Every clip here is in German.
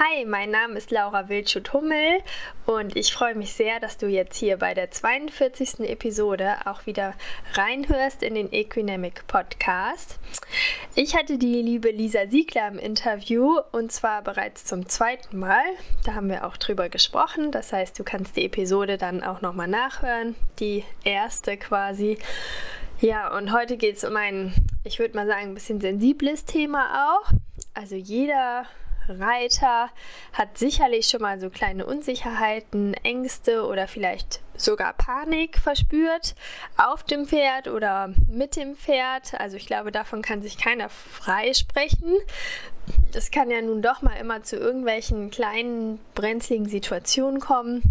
Hi, mein Name ist Laura Wildschut-Hummel und ich freue mich sehr, dass du jetzt hier bei der 42. Episode auch wieder reinhörst in den Equinamic Podcast. Ich hatte die liebe Lisa Siegler im Interview und zwar bereits zum zweiten Mal. Da haben wir auch drüber gesprochen. Das heißt, du kannst die Episode dann auch nochmal nachhören, die erste quasi. Ja, und heute geht es um ein, ich würde mal sagen, ein bisschen sensibles Thema auch. Also jeder Reiter hat sicherlich schon mal so kleine Unsicherheiten, Ängste oder vielleicht sogar Panik verspürt auf dem Pferd oder mit dem Pferd. Also ich glaube, davon kann sich keiner freisprechen. Das kann ja nun doch mal immer zu irgendwelchen kleinen brenzligen Situationen kommen,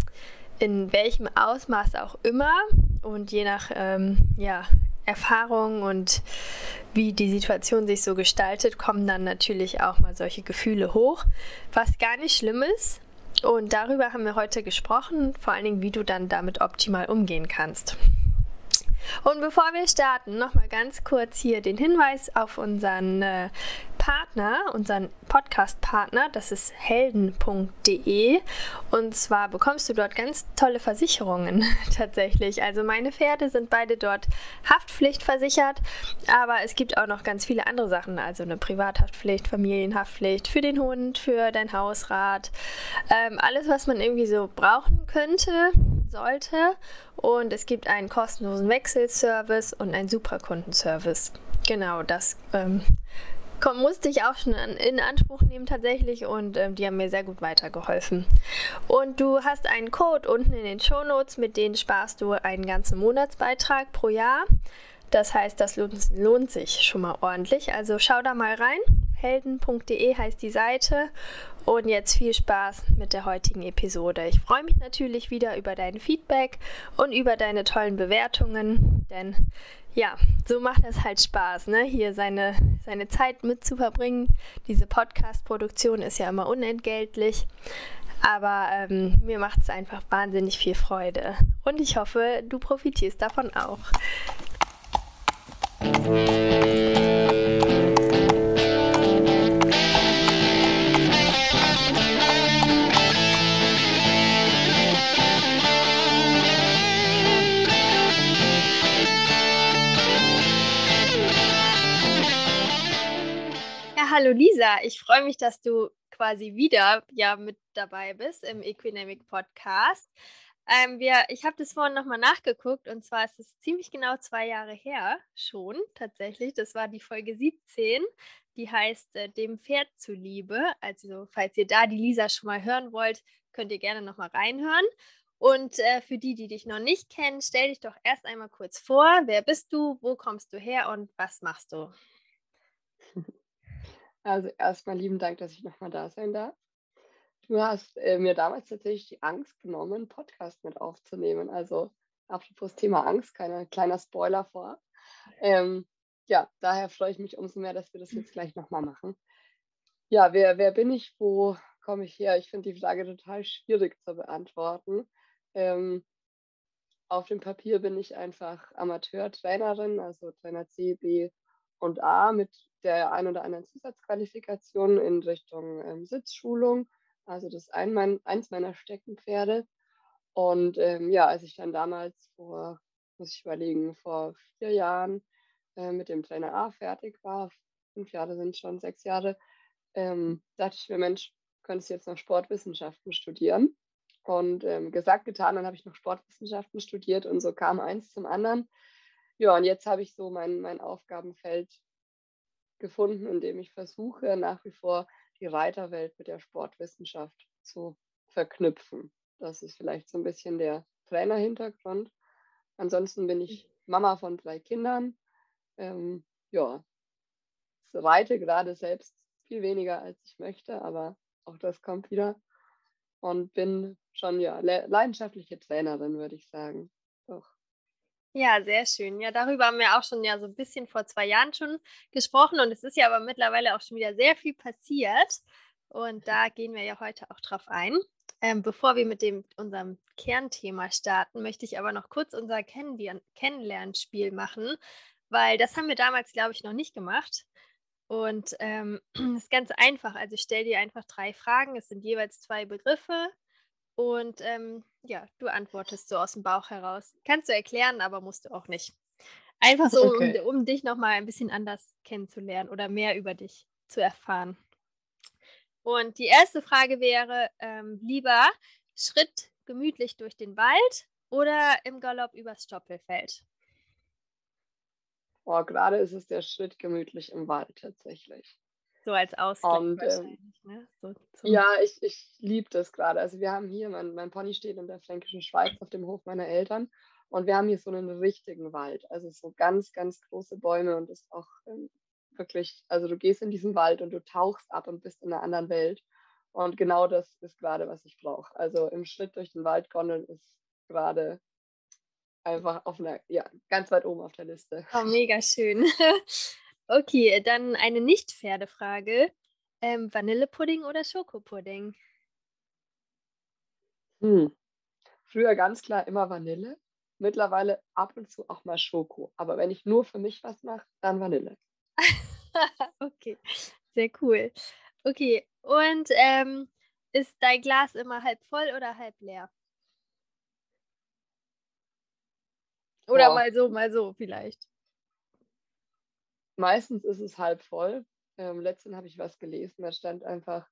in welchem Ausmaß auch immer. Und je nach ähm, ja, Erfahrung und wie die Situation sich so gestaltet, kommen dann natürlich auch mal solche Gefühle hoch, was gar nicht schlimm ist. Und darüber haben wir heute gesprochen, vor allen Dingen, wie du dann damit optimal umgehen kannst. Und bevor wir starten, nochmal ganz kurz hier den Hinweis auf unseren äh, Partner, unseren Podcast-Partner, das ist helden.de. Und zwar bekommst du dort ganz tolle Versicherungen tatsächlich. Also meine Pferde sind beide dort haftpflichtversichert, aber es gibt auch noch ganz viele andere Sachen, also eine Privathaftpflicht, Familienhaftpflicht für den Hund, für dein Hausrat, ähm, alles, was man irgendwie so brauchen könnte sollte. Und es gibt einen kostenlosen Wechselservice und einen Superkundenservice. Genau, das ähm, komm, musste ich auch schon in Anspruch nehmen tatsächlich und ähm, die haben mir sehr gut weitergeholfen. Und du hast einen Code unten in den Show Notes, mit dem sparst du einen ganzen Monatsbeitrag pro Jahr. Das heißt, das lohnt, lohnt sich schon mal ordentlich. Also schau da mal rein. Helden.de heißt die Seite. Und jetzt viel Spaß mit der heutigen Episode. Ich freue mich natürlich wieder über dein Feedback und über deine tollen Bewertungen, denn ja, so macht es halt Spaß, ne? hier seine, seine Zeit mit zu verbringen. Diese Podcast-Produktion ist ja immer unentgeltlich, aber ähm, mir macht es einfach wahnsinnig viel Freude und ich hoffe, du profitierst davon auch. Hallo Lisa. Ich freue mich, dass du quasi wieder ja mit dabei bist im Equinamic Podcast. Ähm, wir, ich habe das vorhin nochmal nachgeguckt und zwar ist es ziemlich genau zwei Jahre her schon tatsächlich. Das war die Folge 17, die heißt äh, Dem Pferd zuliebe. Also falls ihr da die Lisa schon mal hören wollt, könnt ihr gerne nochmal reinhören. Und äh, für die, die dich noch nicht kennen, stell dich doch erst einmal kurz vor. Wer bist du? Wo kommst du her und was machst du? Also erstmal lieben Dank, dass ich nochmal da sein darf. Du hast äh, mir damals tatsächlich die Angst genommen, einen Podcast mit aufzunehmen. Also apropos Thema Angst, kein kleiner Spoiler vor. Ähm, ja, daher freue ich mich umso mehr, dass wir das jetzt gleich nochmal machen. Ja, wer, wer bin ich? Wo komme ich her? Ich finde die Frage total schwierig zu beantworten. Ähm, auf dem Papier bin ich einfach Amateurtrainerin, also Trainer C, B und A mit der ein oder anderen Zusatzqualifikation in Richtung ähm, Sitzschulung. Also das ist ein mein, eins meiner Steckenpferde. Und ähm, ja, als ich dann damals vor, muss ich überlegen, vor vier Jahren äh, mit dem Trainer A fertig war, fünf Jahre sind schon sechs Jahre, ähm, dachte ich mir, Mensch, könntest du jetzt noch Sportwissenschaften studieren? Und ähm, gesagt, getan, dann habe ich noch Sportwissenschaften studiert und so kam eins zum anderen. Ja, und jetzt habe ich so mein, mein Aufgabenfeld gefunden, in dem ich versuche, nach wie vor die Reiterwelt mit der Sportwissenschaft zu verknüpfen. Das ist vielleicht so ein bisschen der Trainerhintergrund. Ansonsten bin ich Mama von drei Kindern. Ähm, ja, reite gerade selbst viel weniger, als ich möchte, aber auch das kommt wieder. Und bin schon ja leidenschaftliche Trainerin, würde ich sagen. Ja, sehr schön. Ja, darüber haben wir auch schon ja so ein bisschen vor zwei Jahren schon gesprochen und es ist ja aber mittlerweile auch schon wieder sehr viel passiert und da gehen wir ja heute auch drauf ein. Ähm, bevor wir mit dem, unserem Kernthema starten, möchte ich aber noch kurz unser Kennenlernspiel machen, weil das haben wir damals, glaube ich, noch nicht gemacht. Und ähm, ist ganz einfach. Also ich stelle dir einfach drei Fragen. Es sind jeweils zwei Begriffe. Und ähm, ja, du antwortest so aus dem Bauch heraus. Kannst du erklären, aber musst du auch nicht. Einfach so, Okay. um, um dich nochmal ein bisschen anders kennenzulernen oder mehr über dich zu erfahren. Und die erste Frage wäre, ähm, lieber Schritt gemütlich durch den Wald oder im Galopp übers Stoppelfeld? Oh, gerade ist es der Schritt gemütlich im Wald tatsächlich. So als Ausgleich Und ähm, wahrscheinlich, ne? So ja, ich, ich liebe das gerade. Also wir haben hier, mein, mein Pony steht in der fränkischen Schweiz auf dem Hof meiner Eltern und wir haben hier so einen richtigen Wald. Also so ganz, ganz große Bäume und ist auch ähm, wirklich, also du gehst in diesen Wald und du tauchst ab und bist in einer anderen Welt. Und genau das ist gerade, was ich brauche. Also im Schritt durch den Wald gondeln ist gerade einfach auf einer, ja, ganz weit oben auf der Liste. Oh, mega schön. Okay, dann eine Nicht-Pferdefrage. Ähm, Vanillepudding oder Schokopudding? Hm. Früher ganz klar immer Vanille, mittlerweile ab und zu auch mal Schoko. Aber wenn ich nur für mich was mache, dann Vanille. Okay, sehr cool. Okay, und ähm, ist dein Glas immer halb voll oder halb leer? Oder Boah, mal so, mal so vielleicht. Meistens ist es halb voll. Ähm, letztens habe ich was gelesen, da stand einfach,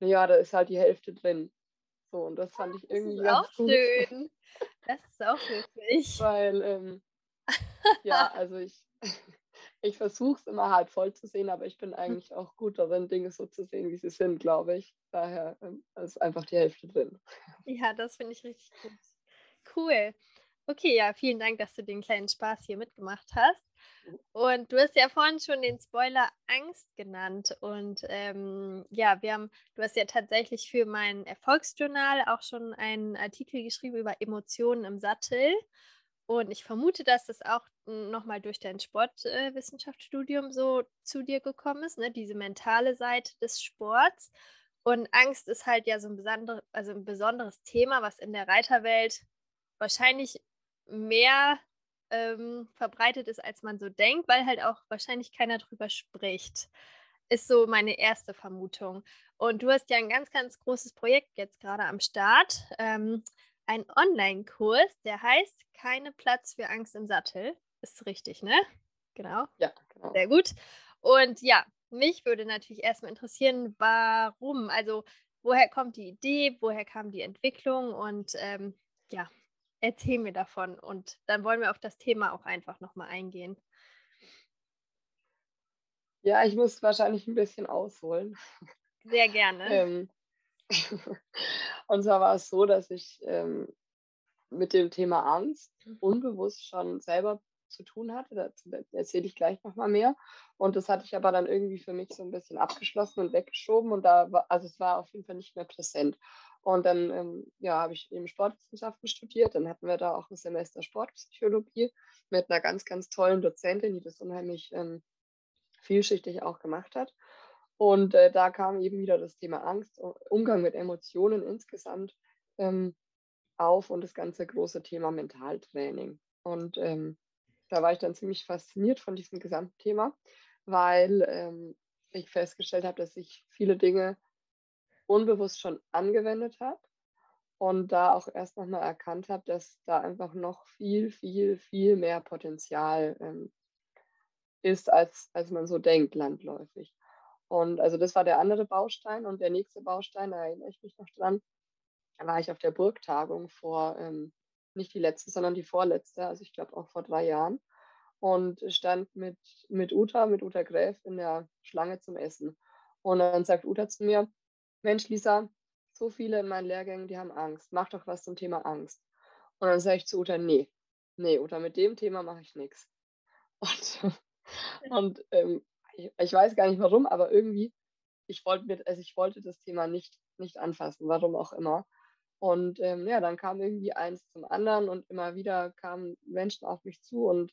ja, da ist halt die Hälfte drin. So, und das fand ich Das ist irgendwie auch ganz gut, schön. Das ist auch witzig. weil, ähm, ja, also ich, ich versuche es immer halb voll zu sehen, aber ich bin eigentlich auch gut darin, Dinge so zu sehen, wie sie sind, glaube ich. Daher ähm, ist einfach die Hälfte drin. Ja, das finde ich richtig gut. Cool. Okay, ja, vielen Dank, dass du den kleinen Spaß hier mitgemacht hast. Und du hast ja vorhin schon den Spoiler Angst genannt. Und ähm, ja, wir haben, du hast ja tatsächlich für mein Erfolgsjournal auch schon einen Artikel geschrieben über Emotionen im Sattel. Und ich vermute, dass das auch nochmal durch dein Sportwissenschaftsstudium so zu dir gekommen ist, ne? Diese mentale Seite des Sports. Und Angst ist halt ja so ein besonder, also ein besonderes Thema, was in der Reiterwelt wahrscheinlich mehr ähm, verbreitet ist, als man so denkt, weil halt auch wahrscheinlich keiner drüber spricht. Ist so meine erste Vermutung. Und du hast ja ein ganz, ganz großes Projekt jetzt gerade am Start. Ähm, ein Online-Kurs, der heißt Keine Platz für Angst im Sattel. Ist richtig, ne? Genau. Ja, genau. Sehr gut. Und ja, mich würde natürlich erstmal interessieren, warum? Also, woher kommt die Idee? Woher kam die Entwicklung? Und ähm, ja, erzähl mir davon. Und dann wollen wir auf das Thema auch einfach nochmal eingehen. Ja, ich muss wahrscheinlich ein bisschen ausholen. Sehr gerne. Ähm, und zwar war es so, dass ich ähm, mit dem Thema Angst unbewusst schon selber zu tun hatte. Dazu erzähle ich gleich nochmal mehr. Und das hatte ich aber dann irgendwie für mich so ein bisschen abgeschlossen und weggeschoben. Und da war, also es war auf jeden Fall nicht mehr präsent. Und dann ähm, ja, habe ich eben Sportwissenschaften studiert. Dann hatten wir da auch ein Semester Sportpsychologie mit einer ganz, ganz tollen Dozentin, die das unheimlich ähm, vielschichtig auch gemacht hat. Und äh, da kam eben wieder das Thema Angst, Umgang mit Emotionen insgesamt ähm, auf und das ganze große Thema Mentaltraining. Und ähm, da war ich dann ziemlich fasziniert von diesem gesamten Thema, weil ähm, ich festgestellt habe, dass ich viele Dinge unbewusst schon angewendet habe und da auch erst nochmal erkannt habe, dass da einfach noch viel, viel, viel mehr Potenzial ähm, ist, als, als man so denkt, landläufig. Und also das war der andere Baustein und der nächste Baustein, da erinnere ich mich noch dran, da war ich auf der Burgtagung vor, ähm, nicht die letzte, sondern die vorletzte, also ich glaube auch vor drei Jahren und stand mit, mit Uta, mit Uta Gräf in der Schlange zum Essen. Und dann sagt Uta zu mir, Mensch, Lisa, so viele in meinen Lehrgängen, die haben Angst. Mach doch was zum Thema Angst. Und dann sage ich zu Uta, nee, nee, Uta, mit dem Thema mache ich nichts. Und, und ähm, ich, ich weiß gar nicht warum, aber irgendwie, ich wollte also ich wollte das Thema nicht, nicht anfassen, warum auch immer. Und ähm, ja, dann kam irgendwie eins zum anderen und immer wieder kamen Menschen auf mich zu und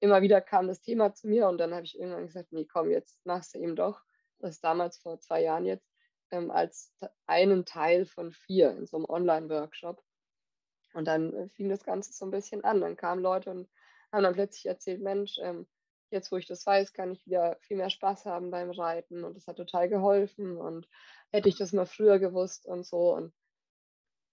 immer wieder kam das Thema zu mir und dann habe ich irgendwann gesagt, nee, komm, jetzt machst du eben doch, das ist damals vor zwei Jahren jetzt, ähm, als einen Teil von vier in so einem Online-Workshop. Und dann äh, fing das Ganze so ein bisschen an. Dann kamen Leute und haben dann plötzlich erzählt, Mensch, ähm, jetzt, wo ich das weiß, kann ich wieder viel mehr Spaß haben beim Reiten und das hat total geholfen und hätte ich das mal früher gewusst und so. Und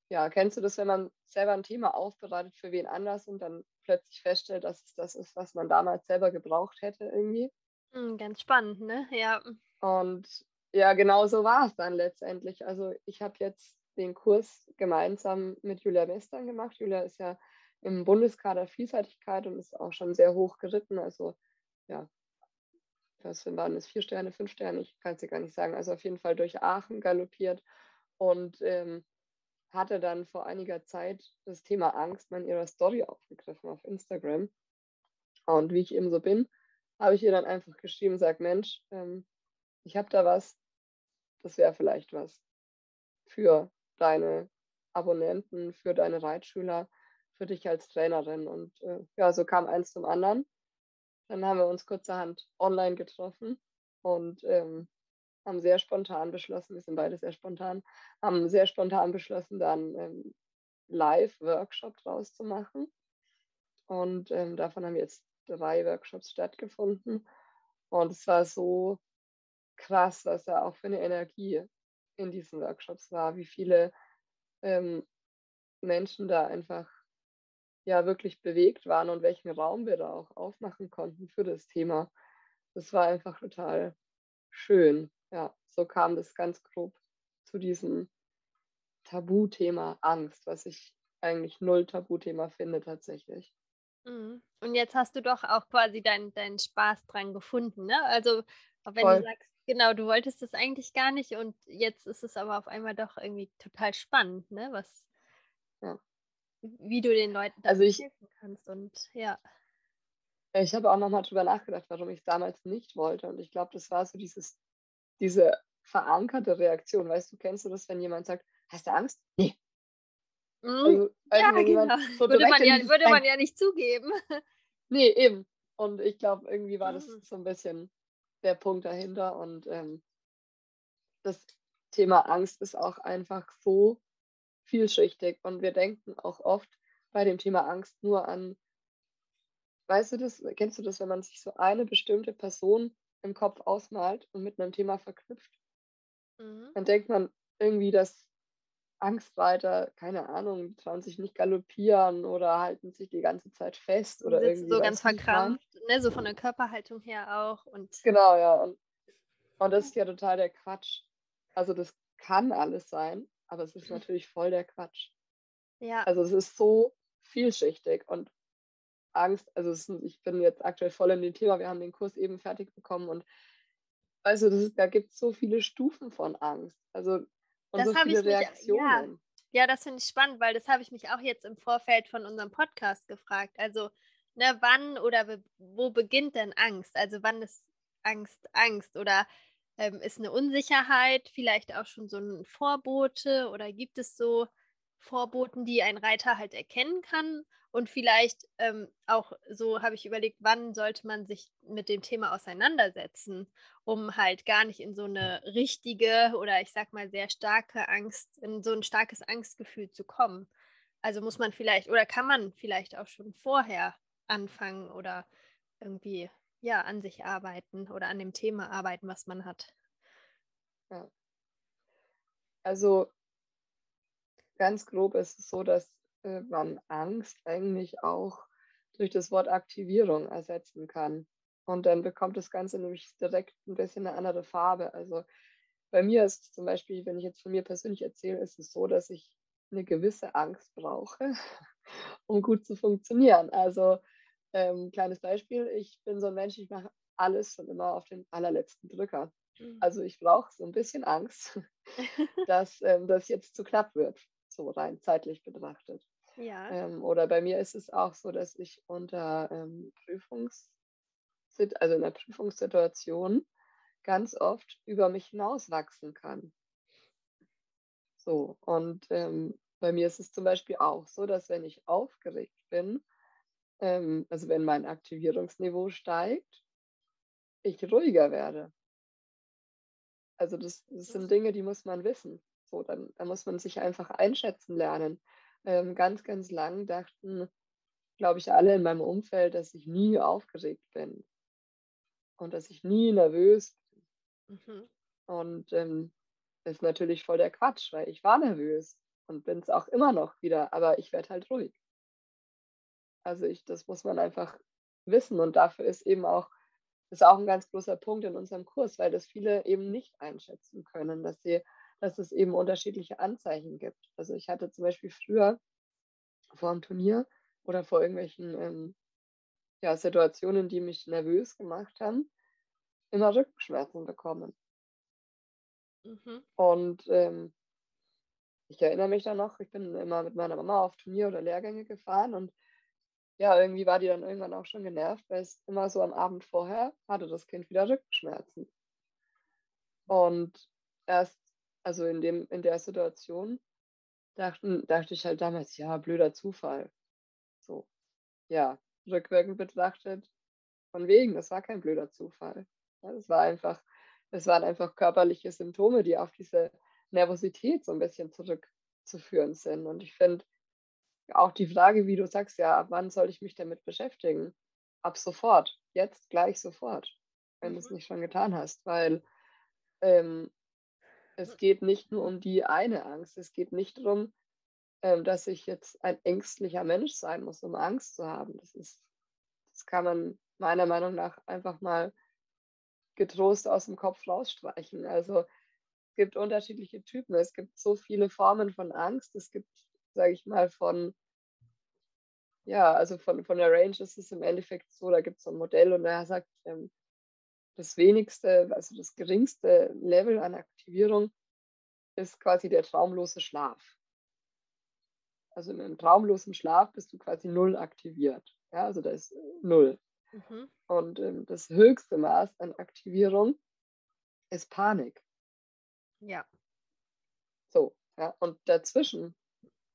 ja, kennst du das, wenn man selber ein Thema aufbereitet für wen anders und dann plötzlich feststellt, dass es das ist, was man damals selber gebraucht hätte irgendwie? Mhm, ganz spannend, ne? Ja. Und ja, genau so war es dann letztendlich. Also ich habe jetzt den Kurs gemeinsam mit Julia Western gemacht. Julia ist ja im Bundeskader Vielseitigkeit und ist auch schon sehr hoch geritten. Also ja, was waren es? Vier Sterne, fünf Sterne? Ich kann es dir gar nicht sagen. Also auf jeden Fall durch Aachen galoppiert und ähm, hatte dann vor einiger Zeit das Thema Angst mal in ihrer Story aufgegriffen auf Instagram. Und wie ich eben so bin, habe ich ihr dann einfach geschrieben, sag Mensch, ähm, ich habe da was, das wäre vielleicht was für deine Abonnenten, für deine Reitschüler, für dich als Trainerin. Und äh, ja, so kam eins zum anderen. Dann haben wir uns kurzerhand online getroffen und ähm, haben sehr spontan beschlossen, wir sind beide sehr spontan, haben sehr spontan beschlossen, dann ähm, Live-Workshop draus zu machen. Und ähm, davon haben jetzt drei Workshops stattgefunden. Und es war so krass, was da auch für eine Energie in diesen Workshops war, wie viele ähm, Menschen da einfach ja wirklich bewegt waren und welchen Raum wir da auch aufmachen konnten für das Thema. Das war einfach total schön. Ja, so kam das ganz grob zu diesem Tabuthema Angst, was ich eigentlich null Tabuthema finde tatsächlich. Mhm. Und jetzt hast du doch auch quasi deinen dein Spaß dran gefunden, ne? Also, wenn Voll. du sagst, genau, du wolltest das eigentlich gar nicht und jetzt ist es aber auf einmal doch irgendwie total spannend, ne? Was, ja. wie du den Leuten also ich, helfen kannst und ja. Ich habe auch nochmal drüber nachgedacht, warum ich es damals nicht wollte. Und ich glaube, das war so dieses, diese verankerte Reaktion. Weißt du, kennst du das, wenn jemand sagt, hast du Angst? Nee. Mhm. Also, ja, genau. So würde, man ja, würde man ja nicht zugeben. Nee, eben. Und ich glaube, irgendwie war das mhm. so ein bisschen der Punkt dahinter. Und ähm, das Thema Angst ist auch einfach so vielschichtig. Und wir denken auch oft bei dem Thema Angst nur an, weißt du das, kennst du das, wenn man sich so eine bestimmte Person im Kopf ausmalt und mit einem Thema verknüpft? Mhm. Dann denkt man irgendwie, dass Angstreiter, keine Ahnung, trauen sich nicht galoppieren oder halten sich die ganze Zeit fest oder Sitzen irgendwie. so ganz verkrampft, ne? so von der Körperhaltung her auch. Und genau, ja. Und, und das ist ja total der Quatsch. Also das kann alles sein, aber es ist natürlich voll der Quatsch. Ja. Also es ist so vielschichtig und Angst, also ist, ich bin jetzt aktuell voll in dem Thema, wir haben den Kurs eben fertig bekommen und also das da gibt es so viele Stufen von Angst. Also und das so viele ich Reaktionen. Mich, ja, ja, das finde ich spannend, weil das habe ich mich auch jetzt im Vorfeld von unserem Podcast gefragt. Also, ne, wann oder wo beginnt denn Angst? Also, wann ist Angst Angst? Oder ähm, ist eine Unsicherheit vielleicht auch schon so ein Vorbote? Oder gibt es so Vorboten, die ein Reiter halt erkennen kann? Und vielleicht ähm, auch so habe ich überlegt, wann sollte man sich mit dem Thema auseinandersetzen, um halt gar nicht in so eine richtige oder ich sag mal sehr starke Angst, in so ein starkes Angstgefühl zu kommen. Also muss man vielleicht oder kann man vielleicht auch schon vorher anfangen oder irgendwie ja an sich arbeiten oder an dem Thema arbeiten, was man hat. Ja. Also ganz grob ist es so, dass äh, man Angst eigentlich auch durch das Wort Aktivierung ersetzen kann. Und dann bekommt das Ganze nämlich direkt ein bisschen eine andere Farbe. Also bei mir ist zum Beispiel, wenn ich jetzt von mir persönlich erzähle, ist es so, dass ich eine gewisse Angst brauche, um gut zu funktionieren. Also ähm, kleines Beispiel, ich bin so ein Mensch, ich mache alles und immer auf den allerletzten Drücker. Mhm. Also ich brauche so ein bisschen Angst, dass ähm, das jetzt zu knapp wird, so rein zeitlich betrachtet. Ja. Ähm, oder bei mir ist es auch so, dass ich unter ähm, Prüfungs, also in der Prüfungssituation ganz oft über mich hinauswachsen kann. So, und ähm, bei mir ist es zum Beispiel auch so, dass wenn ich aufgeregt bin, ähm, also wenn mein Aktivierungsniveau steigt, ich ruhiger werde. Also das, das sind Dinge, die muss man wissen. So, dann, dann muss man sich einfach einschätzen lernen ähm, ganz, ganz lang dachten, glaube ich, alle in meinem Umfeld, dass ich nie aufgeregt bin. und dass ich nie nervös bin. Mhm. Und ähm, das ist natürlich voll der Quatsch, weil ich war nervös und bin es auch immer noch wieder, aber ich werde halt ruhig. Also ich, das muss man einfach wissen und dafür ist eben auch, ist auch ein ganz großer Punkt in unserem Kurs, weil das viele eben nicht einschätzen können, dass sie, dass es eben unterschiedliche Anzeichen gibt. Also ich hatte zum Beispiel früher vor einem Turnier oder vor irgendwelchen ähm, ja, Situationen, die mich nervös gemacht haben, immer Rückenschmerzen bekommen. Mhm. Und ähm, ich erinnere mich dann noch, ich bin immer mit meiner Mama auf Turnier oder Lehrgänge gefahren und ja, irgendwie war die dann irgendwann auch schon genervt, weil es immer so am Abend vorher hatte das Kind wieder Rückenschmerzen. Und erst, also in dem, in der Situation, dachten, dachte ich halt damals, ja, blöder Zufall. So, ja, rückwirkend betrachtet, von wegen, das war kein blöder Zufall. Ja, das war einfach, das waren einfach körperliche Symptome, die auf diese Nervosität so ein bisschen zurückzuführen sind. Und ich finde auch die Frage, wie du sagst, ja, ab wann soll ich mich damit beschäftigen? Ab sofort, jetzt gleich sofort, wenn du es mhm. nicht schon getan hast, weil ähm, es geht nicht nur um die eine Angst, es geht nicht darum, ähm, dass ich jetzt ein ängstlicher Mensch sein muss, um Angst zu haben. Das ist, das kann man meiner Meinung nach einfach mal getrost aus dem Kopf rausstreichen. Also es gibt unterschiedliche Typen. Es gibt so viele Formen von Angst. Es gibt, sage ich mal, von ja, also von, von der Range ist es im Endeffekt so, da gibt es so ein Modell und er sagt, ähm, das wenigste, also das geringste Level an Aktivierung ist quasi der traumlose Schlaf. Also in einem traumlosen Schlaf bist du quasi null aktiviert. Ja, also da ist null. Mhm. Und ähm, das höchste Maß an Aktivierung ist Panik. Ja. So, ja. Und dazwischen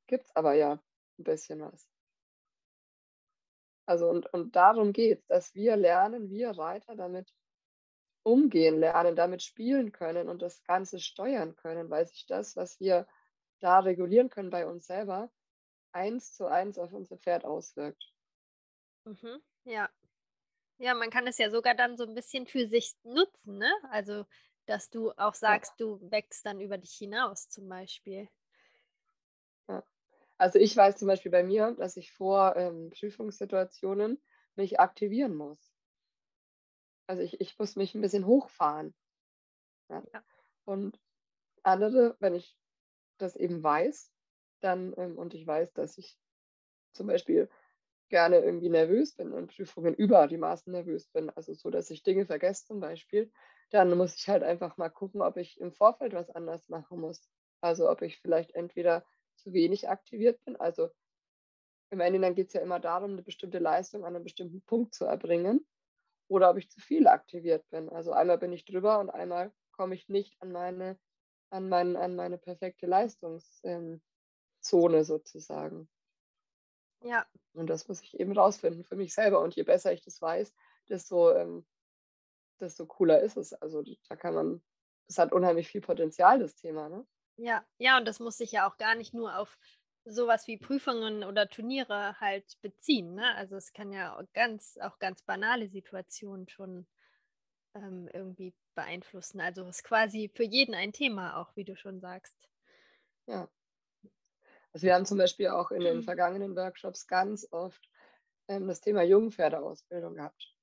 gibt es aber ja ein bisschen was. Also und, und darum geht es, dass wir lernen, wir Reiter damit umgehen lernen, damit spielen können und das Ganze steuern können, weil sich das, was wir da regulieren können bei uns selber, eins zu eins auf unser Pferd auswirkt. Mhm, ja. Ja, man kann es ja sogar dann so ein bisschen für sich nutzen, ne? Also, dass du auch sagst, ja. du wächst dann über dich hinaus zum Beispiel. Ja. Also ich weiß zum Beispiel bei mir, dass ich vor ähm, Prüfungssituationen mich aktivieren muss. Also ich, ich muss mich ein bisschen hochfahren. Ja. Ja. Und andere, wenn ich das eben weiß, dann, ähm, und ich weiß, dass ich zum Beispiel gerne irgendwie nervös bin und Prüfungen über die Maßen nervös bin, also so, dass ich Dinge vergesse zum Beispiel, dann muss ich halt einfach mal gucken, ob ich im Vorfeld was anders machen muss. Also ob ich vielleicht entweder zu wenig aktiviert bin, also im Endeffekt geht es ja immer darum, eine bestimmte Leistung an einem bestimmten Punkt zu erbringen oder ob ich zu viel aktiviert bin. Also einmal bin ich drüber und einmal komme ich nicht an meine, an mein, an meine perfekte Leistungszone ähm, sozusagen. Ja. Und das muss ich eben rausfinden für mich selber. Und je besser ich das weiß, desto, ähm, desto cooler ist es. Also da kann man, das hat unheimlich viel Potenzial, das Thema, ne? Ja, ja, und das muss sich ja auch gar nicht nur auf sowas wie Prüfungen oder Turniere halt beziehen. Ne? Also es kann ja auch ganz, auch ganz banale Situationen schon ähm, irgendwie beeinflussen. Also es ist quasi für jeden ein Thema, auch wie du schon sagst. Ja. Also wir haben zum Beispiel auch in den vergangenen Workshops ganz oft ähm, das Thema Jungpferdeausbildung gehabt.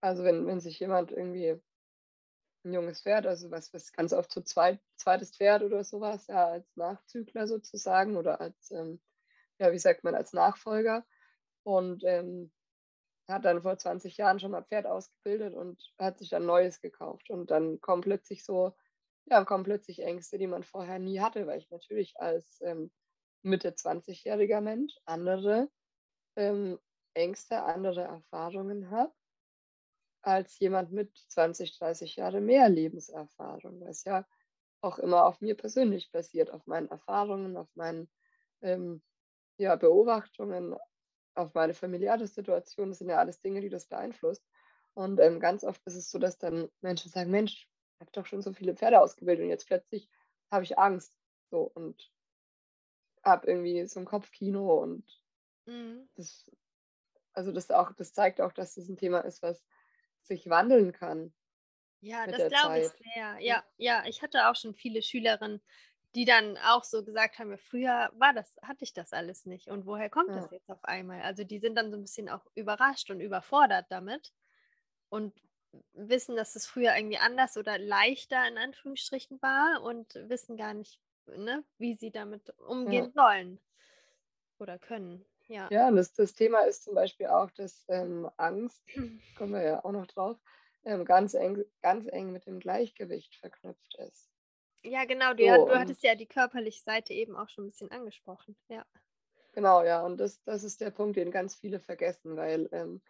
Also wenn, wenn sich jemand irgendwie ein junges Pferd, also was, was ganz oft so zweit, zweites Pferd oder sowas, ja, als Nachzügler sozusagen oder als, ähm, ja, wie sagt man, als Nachfolger. Und ähm, hat dann vor 20 Jahren schon mal Pferd ausgebildet und hat sich dann Neues gekauft. Und dann kommen plötzlich so, ja, kommen plötzlich Ängste, die man vorher nie hatte, weil ich natürlich als ähm, Mitte 20-jähriger Mensch andere ähm, Ängste, andere Erfahrungen habe als jemand mit 20, 30 Jahre mehr Lebenserfahrung, was ja auch immer auf mir persönlich basiert, auf meinen Erfahrungen, auf meinen ähm, ja, Beobachtungen, auf meine familiäre Situation. Das sind ja alles Dinge, die das beeinflusst. Und ähm, ganz oft ist es so, dass dann Menschen sagen, Mensch, ich habe doch schon so viele Pferde ausgebildet und jetzt plötzlich habe ich Angst. So und habe irgendwie so ein Kopfkino und mhm. das, also das auch, das zeigt auch, dass das ein Thema ist, was sich wandeln kann. Ja, das glaube ich sehr. Ja, ja, ich hatte auch schon. Ja, ja, viele Schülerinnen, die dann auch so gesagt haben: „Ja, früher war das hatte ich das alles nicht und woher kommt das Ja. jetzt auf einmal?“ Also, die sind dann so 'n bisschen auch überrascht und überfordert damit und wissen, dass es früher irgendwie anders oder „leichter“ in Anführungsstrichen war und wissen gar nicht, ne, wie sie damit Ja. umgehen sollen oder können, ja. Ja, und das das Thema ist zum Beispiel auch, dass, ähm, Angst, kommen wir ja auch noch drauf, ähm, ganz eng ganz eng mit dem Gleichgewicht verknüpft ist. Ja, genau, du So du hattest ja die körperliche Seite eben auch schon 'n bisschen angesprochen, ja. Genau, ja, und das das ist der Punkt, den ganz viele vergessen, weil, ähm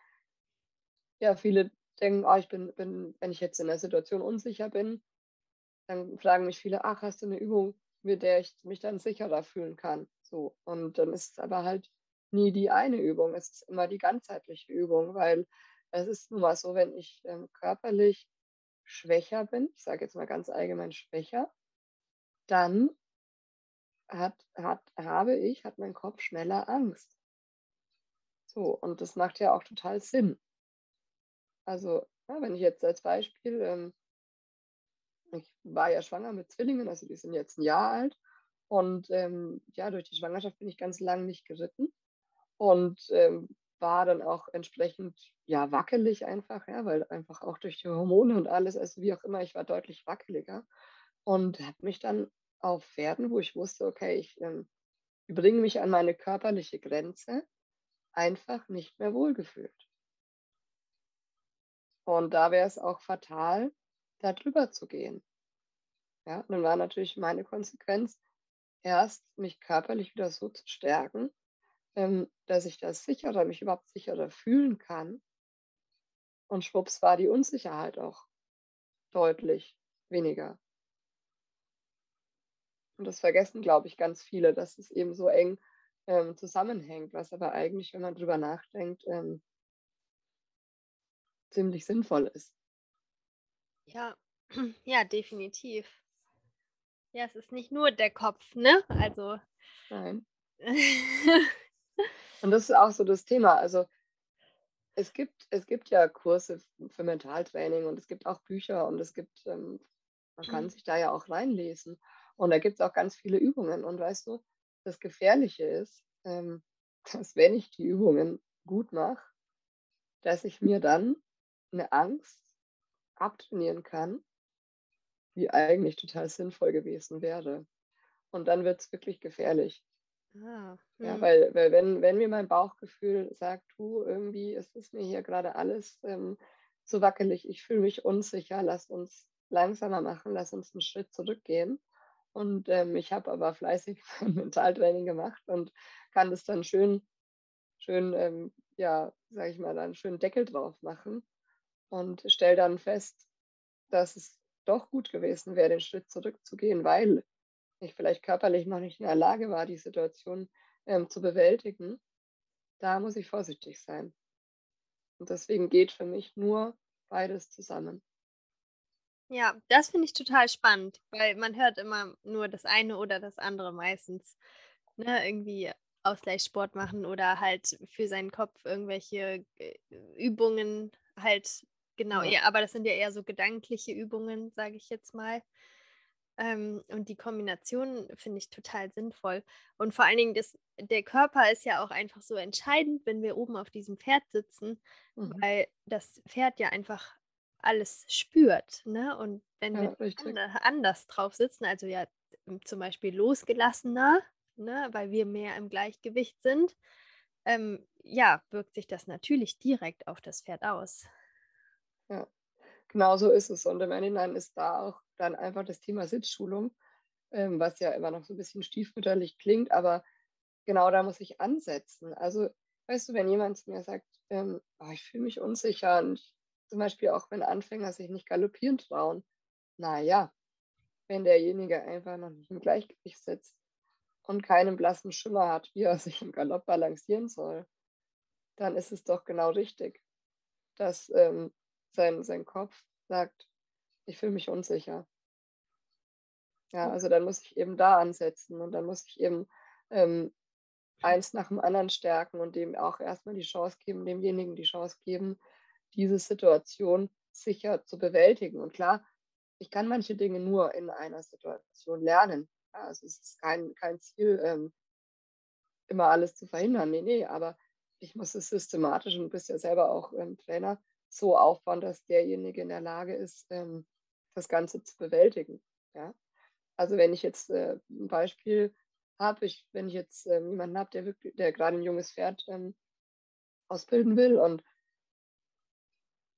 ja, viele denken: „Oh, ich bin bin wenn ich jetzt in der Situation unsicher bin, dann fragen mich viele: „Ach, hast du 'ne Übung, mit der ich mich dann sicherer fühlen kann?“ So, und dann ist es aber halt nie die eine Übung. Es ist immer die ganzheitliche Übung, weil es ist nun mal so, wenn ich, ähm, körperlich schwächer bin, ich sage jetzt mal ganz allgemein schwächer, dann hat hat habe ich hat mein Kopf schneller Angst. So, und das macht ja auch total Sinn. Also, ne, wenn ich jetzt als Beispiel, ähm ich war ja schwanger mit Zwillingen, also die sind jetzt 'n Jahr alt und, ähm, ja, durch die Schwangerschaft bin ich ganz lang nicht geritten und, ähm, war dann auch entsprechend, ja, wackelig einfach, ja, weil einfach auch durch die Hormone und alles, also wie auch immer, ich war deutlich wackeliger und habe mich dann auf Pferden, wo ich wusste, okay, ich, ähm, bringe mich an meine körperliche Grenze, einfach nicht mehr wohlgefühlt. Und da wäre es auch fatal, da drüber zu gehen. Ja, dann war natürlich meine Konsequenz, erst mich körperlich wieder so zu stärken, ähm, dass ich da sicherer mich überhaupt sicherer fühlen kann. Und schwupps war die Unsicherheit auch deutlich weniger. Und das vergessen, glaube ich, ganz viele, dass es eben so eng, ähm, zusammenhängt, was aber eigentlich, wenn man drüber nachdenkt, ähm ziemlich sinnvoll ist. Ja, ja, definitiv. Ja, es ist nicht nur der Kopf, ne? Also Nein. Und das ist auch so das Thema. Also es gibt es gibt ja Kurse für Mentaltraining und es gibt auch Bücher und es gibt, ähm man kann sich da ja auch reinlesen. Und da gibt's auch ganz viele Übungen. Und weißt du, das Gefährliche ist, ähm, dass wenn ich die Übungen gut mache, dass ich mir dann 'ne Angst abtrainieren kann die eigentlich total sinnvoll gewesen wäre. Und dann wird's wirklich gefährlich. Ah, Ja, mhm. weil weil wenn wenn mir mein Bauchgefühl sagt: „Du, irgendwie ist es mir hier grade alles, ähm, zu wackelig, ich fühle mich unsicher, lass uns langsamer machen, lass uns 'n Schritt zurückgehen.“ Und, ähm, ich habe aber fleißig mein Mentaltraining gemacht und kann das dann schön schön, ähm, ja, sage ich mal, da 'n schönen Deckel drauf machen und stelle dann fest, dass es doch gut gewesen wäre, den Schritt zurückzugehen, weil ich vielleicht körperlich noch nicht in der Lage war, die Situation, ähm, zu bewältigen. Da muss ich vorsichtig sein. Und deswegen geht für mich nur beides zusammen. Ja, das finde ich total spannend, weil man hört immer nur das eine oder das andere meistens, ne? Irgendwie Ausgleichssport machen oder halt für seinen Kopf irgendwelche, äh, Übungen halt genau, Ja. ja, aber das sind ja eher so gedankliche Übungen, sage ich jetzt mal. Ähm, und die Kombination finde ich total sinnvoll. Und vor allen Dingen das der Körper ist ja auch einfach so entscheidend, wenn wir oben auf diesem Pferd sitzen, Mhm. weil das Pferd ja einfach alles spürt, ne? Und wenn wir Ja, ande anders drauf sitzen, also ja, zum Beispiel losgelassener, ne, weil wir mehr im Gleichgewicht sind, ähm, ja, wirkt sich das natürlich direkt auf das Pferd aus. Ja, genau so ist es. Und im Nachhinein ist da auch dann einfach das Thema Sitzschulung, ähm, was ja immer noch so 'n bisschen stiefmütterlich klingt, aber genau da muss ich ansetzen. Also, weißt du, wenn jemand zu mir sagt, ähm: „Oh, ich fühle mich unsicher“ und zum Beispiel auch wenn Anfänger sich nicht galoppieren trauen. Na ja, wenn derjenige einfach noch nicht im Gleichgewicht sitzt und keinen blassen Schimmer hat, wie er sich im Galopp balancieren soll, dann ist es doch genau richtig, dass, ähm, sein sein Kopf sagt: „Ich fühle mich unsicher.“ Ja, Ja. also dann muss ich eben da ansetzen und dann muss ich eben, ähm, eins nach dem anderen stärken und dem auch erst mal die Chance geben demjenigen die Chance geben, diese Situation sicher zu bewältigen. Und klar, ich kann manche Dinge nur in einer Situation lernen. Also es ist kein, kein Ziel, ähm, immer alles zu verhindern. Nee, nee, aber ich muss es systematisch und du bist ja selber auch ähm, Trainer so aufbauen, dass derjenige in der Lage ist, ähm, das Ganze zu bewältigen. Ja? Also wenn ich jetzt äh, ein Beispiel habe, ich, wenn ich jetzt ähm, jemanden habe, der, der gerade ein junges Pferd ähm, ausbilden will und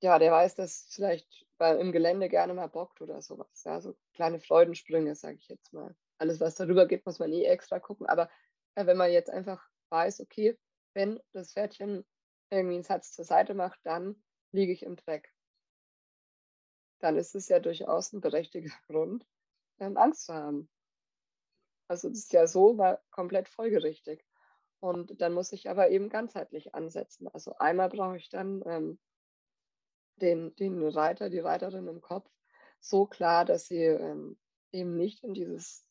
ja, der weiß, dass vielleicht bei, im Gelände gerne mal bockt oder sowas. Ja, so kleine Freudensprünge, sage ich jetzt mal. Alles, was darüber geht, muss man eh extra gucken. Aber äh, wenn man jetzt einfach weiß, okay, wenn das Pferdchen irgendwie einen Satz zur Seite macht, dann liege ich im Dreck. Dann ist es ja durchaus ein berechtigter Grund, ähm, Angst zu haben. Also das ist ja so war komplett folgerichtig. Und dann muss ich aber eben ganzheitlich ansetzen. Also einmal brauche ich dann ähm, den, den Reiter, die Reiterin im Kopf so klar, dass sie ähm, eben nicht in dieses,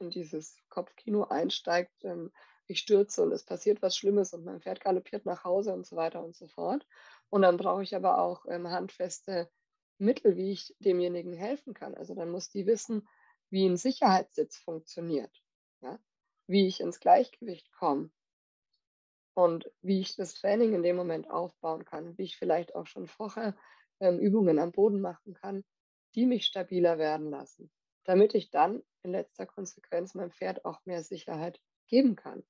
in dieses Kopfkino einsteigt, ähm, ich stürze und es passiert was Schlimmes und mein Pferd galoppiert nach Hause und so weiter und so fort. Und dann brauche ich aber auch ähm, handfeste Mittel, wie ich demjenigen helfen kann. Also dann muss die wissen, wie ein Sicherheitssitz funktioniert, ja? wie ich ins Gleichgewicht komme und wie ich das Training in dem Moment aufbauen kann, wie ich vielleicht auch schon vorher ähm, Übungen am Boden machen kann, die mich stabiler werden lassen, damit ich dann in letzter Konsequenz meinem Pferd auch mehr Sicherheit geben kann.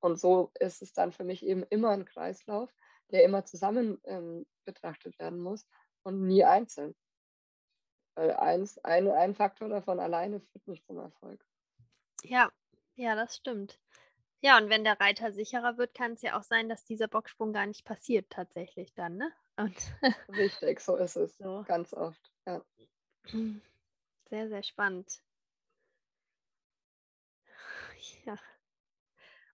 Und so ist es dann für mich eben immer ein Kreislauf, der immer zusammen ähm, betrachtet werden muss und nie einzeln. Weil eins, ein, ein Faktor davon alleine führt nicht zum Erfolg. Ja, ja, das stimmt. Ja, und wenn der Reiter sicherer wird, kann es ja auch sein, dass dieser Bocksprung gar nicht passiert tatsächlich dann, ne? Und Richtig, so ist es. So. Ganz oft, ja. Sehr, sehr spannend. Ja.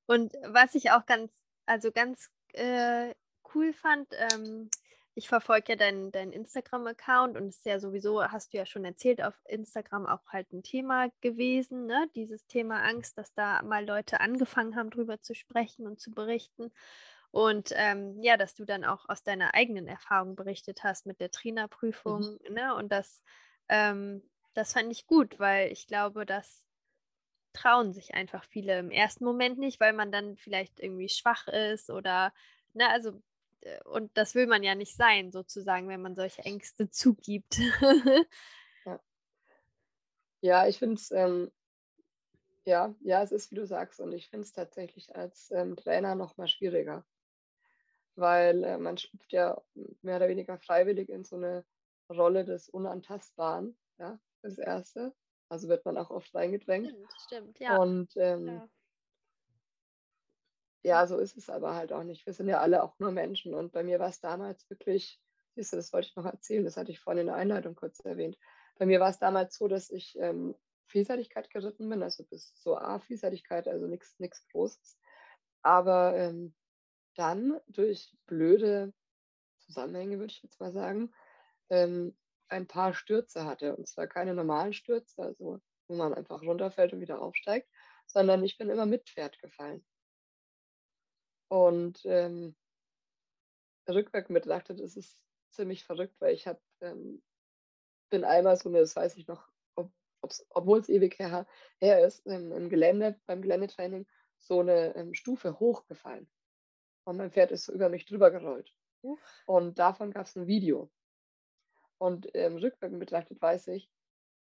Und was ich auch ganz, also ganz äh, cool fand, ähm, ich verfolge ja deinen dein Instagram-Account und es ist ja sowieso, hast du ja schon erzählt, auf Instagram auch halt ein Thema gewesen, ne? Dieses Thema Angst, dass da mal Leute angefangen haben, drüber zu sprechen und zu berichten. Und ähm, ja, dass du dann auch aus deiner eigenen Erfahrung berichtet hast mit der Trainerprüfung, mhm. ne? Und das, ähm, das fand ich gut, weil ich glaube, dass trauen sich einfach viele im ersten Moment nicht, weil man dann vielleicht irgendwie schwach ist oder, ne, also, und das will man ja nicht sein, sozusagen, wenn man solche Ängste zugibt. ja. ja, ich finde es, ähm, ja, ja, es ist, wie du sagst, und ich finde es tatsächlich als ähm, Trainer noch mal schwieriger, weil äh, man schlüpft ja mehr oder weniger freiwillig in so eine Rolle des Unantastbaren, ja, das Erste. Also wird man auch oft reingedrängt. Stimmt, stimmt, ja. Und ähm, ja. Ja. so ist es aber halt auch nicht. Wir sind ja alle auch nur Menschen. Und bei mir war es damals wirklich, siehst du, das wollte ich noch erzählen, das hatte ich vorhin in der Einleitung kurz erwähnt. Bei mir war es damals so, dass ich ähm, Vielseitigkeit geritten bin, also bis so A-Vielseitigkeit, also nichts Großes. Aber ähm, dann durch blöde Zusammenhänge, würde ich jetzt mal sagen, ähm, ein paar Stürze hatte. Und zwar keine normalen Stürze, also wo man einfach runterfällt und wieder aufsteigt, sondern ich bin immer mit Pferd gefallen. Und ähm, rückwärts betrachtet ist es ziemlich verrückt, weil ich habe ähm, bin einmal so eine, das weiß ich noch, ob, obwohl es ewig her, her ist, ähm, im Gelände, beim Geländetraining so eine ähm, Stufe hochgefallen. Und mein Pferd ist so über mich drüber gerollt. Und davon gab es ein Video. Und ähm, rückwirkend betrachtet weiß ich,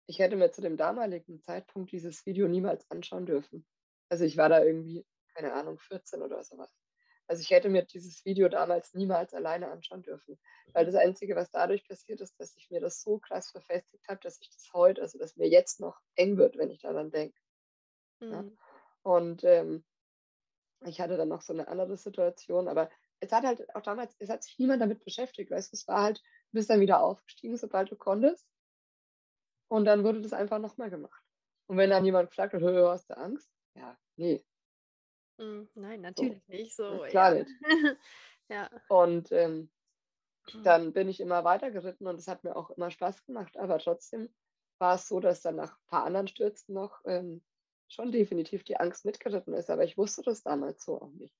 ich hätte mir zu dem damaligen Zeitpunkt dieses Video niemals anschauen dürfen. Also ich war da irgendwie, keine Ahnung, 14 oder sowas. Also ich hätte mir dieses Video damals niemals alleine anschauen dürfen. Weil das Einzige, was dadurch passiert ist, dass ich mir das so krass verfestigt habe, dass ich das heute, also dass mir jetzt noch eng wird, wenn ich daran denke. Mhm. Ja? Und ähm, ich hatte dann noch so eine andere Situation, aber es hat halt auch damals, es hat sich niemand damit beschäftigt, weißt du, es war halt, Du bist dann wieder aufgestiegen, sobald du konntest. Und dann wurde das einfach nochmal gemacht. Und wenn dann jemand fragt, hast du Angst? Ja, nee. Hm, nein, natürlich so. nicht so. Klar ja. nicht. ja. Und ähm, hm. dann bin ich immer weiter geritten und es hat mir auch immer Spaß gemacht. Aber trotzdem war es so, dass dann nach ein paar anderen Stürzen noch ähm, schon definitiv die Angst mitgeritten ist. Aber ich wusste das damals so auch nicht.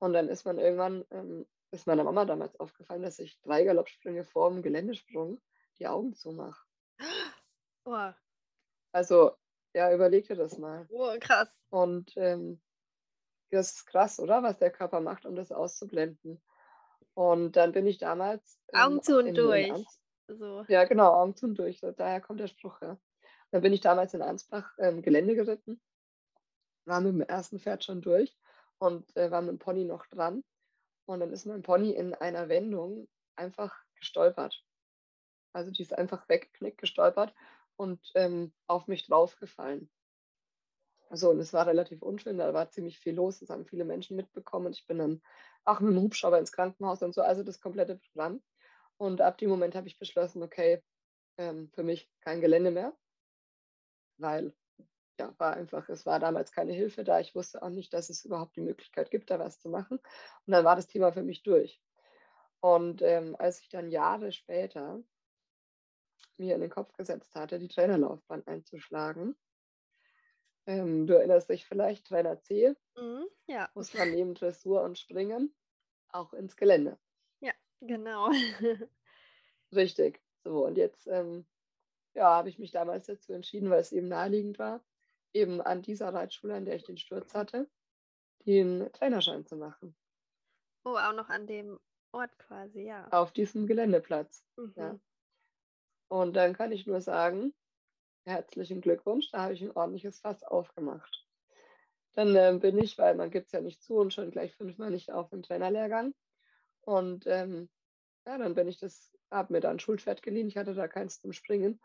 Und dann ist man irgendwann ähm, ist meiner Mama damals aufgefallen, dass ich drei Galoppsprünge vor dem Geländesprung die Augen zumache. Oh, Also, ja, überleg dir das mal. oh krass. Und ähm, das ist krass, oder? Was der Körper macht, um das auszublenden. Und dann bin ich damals Augen zu und durch. So. ja genau, Augen zu und durch. Daher kommt der Spruch, ja. Dann bin ich damals in Ansbach ähm, Gelände geritten, war mit dem ersten Pferd schon durch und äh, war mit dem Pony noch dran. Und dann ist mein Pony in einer Wendung einfach gestolpert. Also die ist einfach weggeknickt, gestolpert und ähm, auf mich draufgefallen. So, und es war relativ unschön, da war ziemlich viel los, das haben viele Menschen mitbekommen und ich bin dann auch mit dem Hubschrauber ins Krankenhaus und so, also das komplette Programm. Und ab dem Moment habe ich beschlossen, okay, ähm, für mich kein Gelände mehr, weil ja, war einfach, es war damals keine Hilfe da. Ich wusste auch nicht, dass es überhaupt die Möglichkeit gibt, da was zu machen. Und dann war das Thema für mich durch. Und ähm, als ich dann Jahre später mir in den Kopf gesetzt hatte, die Trainerlaufbahn einzuschlagen, ähm, du erinnerst dich vielleicht, Trainer C, Mhm. Ja, muss man neben Dressur und Springen auch ins Gelände. ja, genau. Richtig. So, und jetzt ähm, ja, habe ich mich damals dazu entschieden, weil es eben naheliegend war, eben an dieser Reitschule, an der ich den Sturz hatte, den Trainerschein zu machen. Oh, auch noch an dem Ort quasi, ja. Auf diesem Geländeplatz. Mhm. Ja. Und dann kann ich nur sagen, herzlichen Glückwunsch, da habe ich ein ordentliches Fass aufgemacht. Dann ähm, bin ich, weil man gibt es ja nicht zu und schon gleich fünfmal nicht auf den Trainerlehrgang. Und ähm, ja, dann bin ich das, habe mir da ein Schulpferd geliehen, ich hatte da keins zum Springen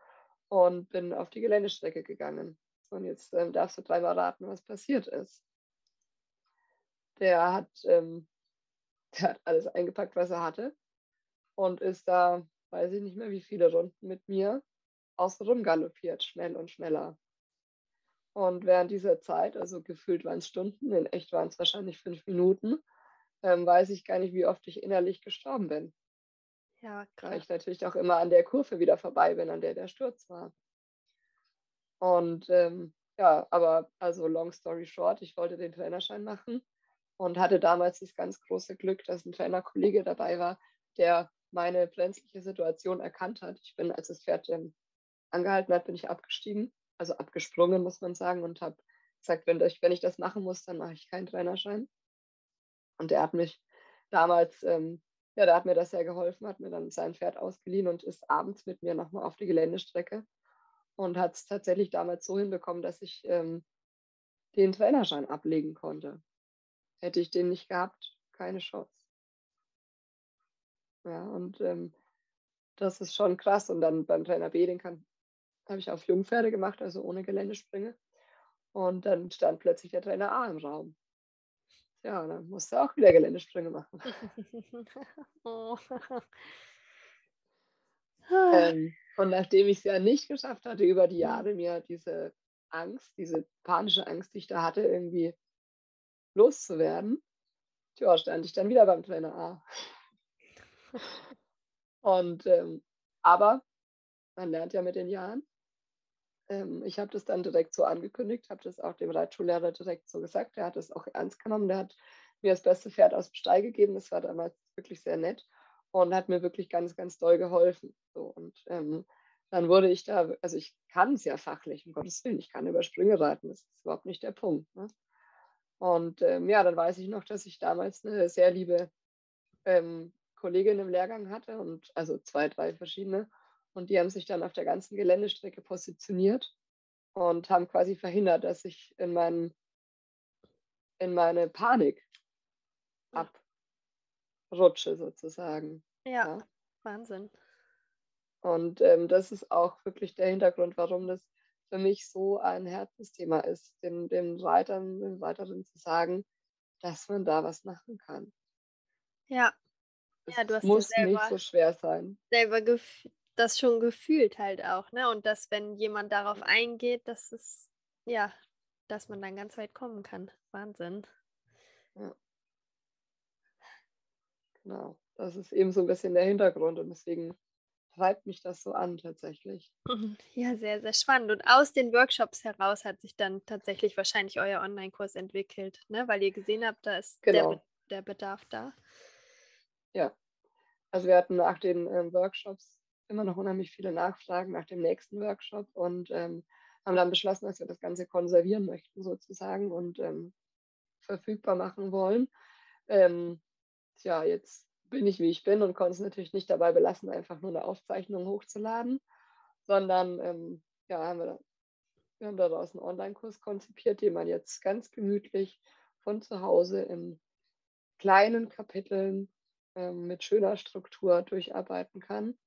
und bin auf die Geländestrecke gegangen. Und jetzt ähm, darfst du dreimal raten, was passiert ist. Der hat, ähm, der hat alles eingepackt, was er hatte und ist da, weiß ich nicht mehr, wie viele Runden mit mir außenrum galoppiert, schnell und schneller. Und während dieser Zeit, also gefühlt waren es Stunden, in echt waren es wahrscheinlich fünf Minuten, ähm, weiß ich gar nicht, wie oft ich innerlich gestorben bin. Ja, Weil krass. ich natürlich auch immer an der Kurve wieder vorbei bin, an der der Sturz war. Und ähm, ja, aber also long story short, ich wollte den Trainerschein machen und hatte damals das ganz große Glück, dass ein Trainerkollege dabei war, der meine brenzliche Situation erkannt hat. Ich bin, als das Pferd ähm, angehalten hat, bin ich abgestiegen, also abgesprungen, muss man sagen, und habe gesagt, wenn ich, wenn ich das machen muss, dann mache ich keinen Trainerschein. Und der hat mich damals, ähm, ja, der hat mir das sehr geholfen, hat mir dann sein Pferd ausgeliehen und ist abends mit mir nochmal auf die Geländestrecke und hat es tatsächlich damals so hinbekommen, dass ich ähm, den Trainerschein ablegen konnte. Hätte ich den nicht gehabt, keine Chance. Ja, und ähm, das ist schon krass. Und dann beim Trainer B, den kann, habe ich auf Jungpferde gemacht, also ohne Geländesprünge. Und dann stand plötzlich der Trainer A im Raum. Ja, dann musste er auch wieder Geländesprünge machen. oh. Ähm, und nachdem ich es ja nicht geschafft hatte, über die Jahre mir diese Angst, diese panische Angst, die ich da hatte, irgendwie loszuwerden, tja, stand ich dann wieder beim Trainer A. Und ähm, aber man lernt ja mit den Jahren. Ähm, ich habe das dann direkt so angekündigt, habe das auch dem Reitschullehrer direkt so gesagt. Der hat es auch ernst genommen. Der hat mir das beste Pferd aus dem Stall gegeben. Das war damals wirklich sehr nett und hat mir wirklich ganz, ganz doll geholfen. So, und ähm, dann wurde ich da, also ich kann es ja fachlich, um Gottes Willen, ich kann über Sprünge reiten, das ist überhaupt nicht der Punkt. Ne? Und ähm, ja, dann weiß ich noch, dass ich damals eine sehr liebe ähm, Kollegin im Lehrgang hatte und also zwei, drei verschiedene. Und die haben sich dann auf der ganzen Geländestrecke positioniert und haben quasi verhindert, dass ich in, meinen, in meine Panik abrutsche sozusagen. Ja, Ja. Wahnsinn. Und ähm, das ist auch wirklich der Hintergrund, warum das für mich so ein Herzensthema ist, den, den Reitern, den Reiterinnen zu sagen, dass man da was machen kann. Ja, Es Ja, du hast ja muss nicht selber- so schwer sein. selber gef das schon gefühlt halt auch, ne? Und dass, wenn jemand darauf eingeht, dass es, ja, dass man dann ganz weit kommen kann. Wahnsinn. Genau. Das ist eben so ein bisschen der Hintergrund und deswegen treibt mich das so an tatsächlich. Ja, sehr, sehr spannend. Und aus den Workshops heraus hat sich dann tatsächlich wahrscheinlich euer Online-Kurs entwickelt, ne? Weil ihr gesehen habt, da ist der, Genau. Be der Bedarf da. ja, also wir hatten nach den ähm, Workshops immer noch unheimlich viele Nachfragen nach dem nächsten Workshop und ähm, haben dann beschlossen, dass wir das Ganze konservieren möchten sozusagen und ähm, verfügbar machen wollen. Ähm, tja, jetzt bin ich, wie ich bin und konnte es natürlich nicht dabei belassen, einfach nur eine Aufzeichnung hochzuladen, sondern ähm, ja, haben wir, wir haben daraus einen Online-Kurs konzipiert, den man jetzt ganz gemütlich von zu Hause in kleinen Kapiteln ähm, mit schöner Struktur durcharbeiten kann.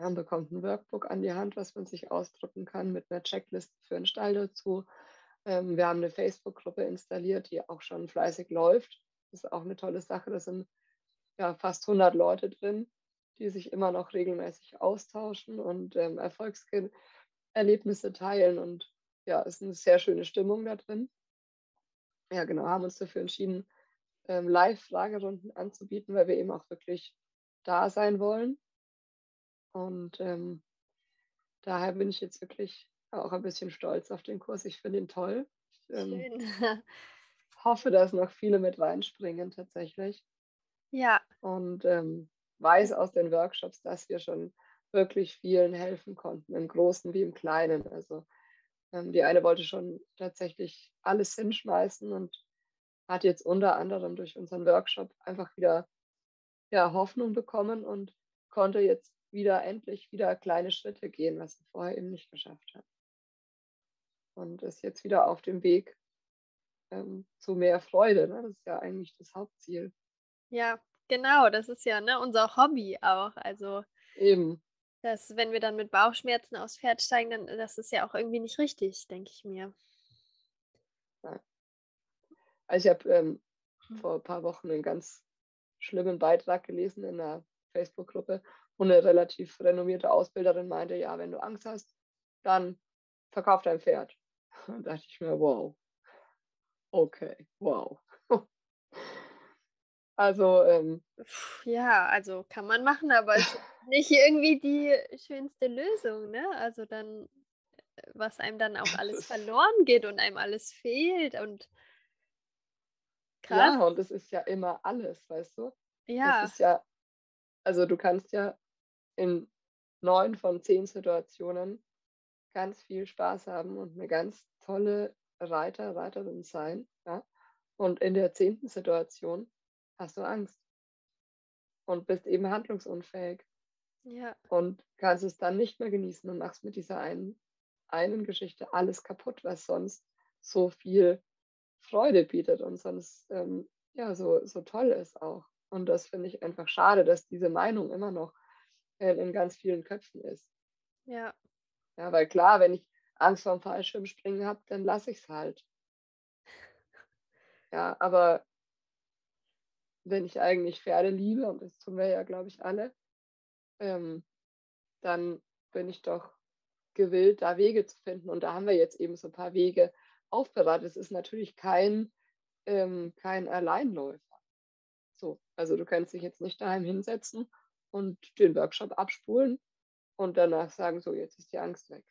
Man bekommt ein Workbook an die Hand, was man sich ausdrucken kann mit einer Checkliste für einen Stall dazu. Ähm, wir haben eine Facebook-Gruppe installiert, die auch schon fleißig läuft. Das ist auch eine tolle Sache. Da sind ja fast 100 Leute drin, die sich immer noch regelmäßig austauschen und ähm, Erfolgserlebnisse teilen. Und ja, es ist eine sehr schöne Stimmung da drin ja, genau, haben uns dafür entschieden, ähm, Live-Fragerunden anzubieten, weil wir eben auch wirklich da sein wollen. Und ähm, daher bin ich jetzt wirklich auch ein bisschen stolz auf den Kurs. Ich finde ihn toll. Ich ähm, hoffe, dass noch viele mit reinspringen tatsächlich. Ja. Und ähm, weiß aus den Workshops, dass wir schon wirklich vielen helfen konnten, im Großen wie im Kleinen. Also ähm, die eine wollte schon tatsächlich alles hinschmeißen und hat jetzt unter anderem durch unseren Workshop einfach wieder ja, Hoffnung bekommen und konnte jetzt wieder endlich wieder kleine Schritte gehen, was sie vorher eben nicht geschafft hat. Und ist jetzt wieder auf dem Weg ähm, zu mehr Freude. Ne? Das ist ja eigentlich das Hauptziel. Ja, genau, das ist ja ne, unser Hobby auch. Also eben dass wenn wir dann mit Bauchschmerzen aufs Pferd steigen, dann das ist ja auch irgendwie nicht richtig, denke ich mir. Also ich habe ähm, hm. vor ein paar Wochen einen ganz schlimmen Beitrag gelesen in einer Facebook-Gruppe, wo eine relativ renommierte Ausbilderin meinte, ja, wenn du Angst hast, dann verkauf dein Pferd. Und da dachte ich mir, wow. Okay, wow. Also, ähm, Ja, also kann man machen, aber es ist nicht irgendwie die schönste Lösung, ne? Also dann, was einem dann auch alles verloren geht und einem alles fehlt und krass. ja, und es ist ja immer alles, weißt du? Ja. Es ist ja, also du kannst ja in neun von zehn Situationen ganz viel Spaß haben und eine ganz tolle Reiter, Reiterin sein, ja? Und in der zehnten Situation hast du Angst und bist eben handlungsunfähig. Ja. Und kannst es dann nicht mehr genießen und machst mit dieser einen, einen Geschichte alles kaputt, was sonst so viel Freude bietet und sonst ähm, ja so, so toll ist auch. Und das finde ich einfach schade, dass diese Meinung immer noch in ganz vielen Köpfen ist. Ja. Ja, weil klar, wenn ich Angst vor dem Fallschirmspringen habe, dann lasse ich es halt. Ja, aber wenn ich eigentlich Pferde liebe, und das tun wir ja, glaube ich, alle, ähm, dann bin ich doch gewillt, da Wege zu finden. Und da haben wir jetzt eben so ein paar Wege aufbereitet. Es ist natürlich kein, ähm, kein Alleinläufer. So, also du kannst dich jetzt nicht daheim hinsetzen und den Workshop abspulen und danach sagen, so, jetzt ist die Angst weg.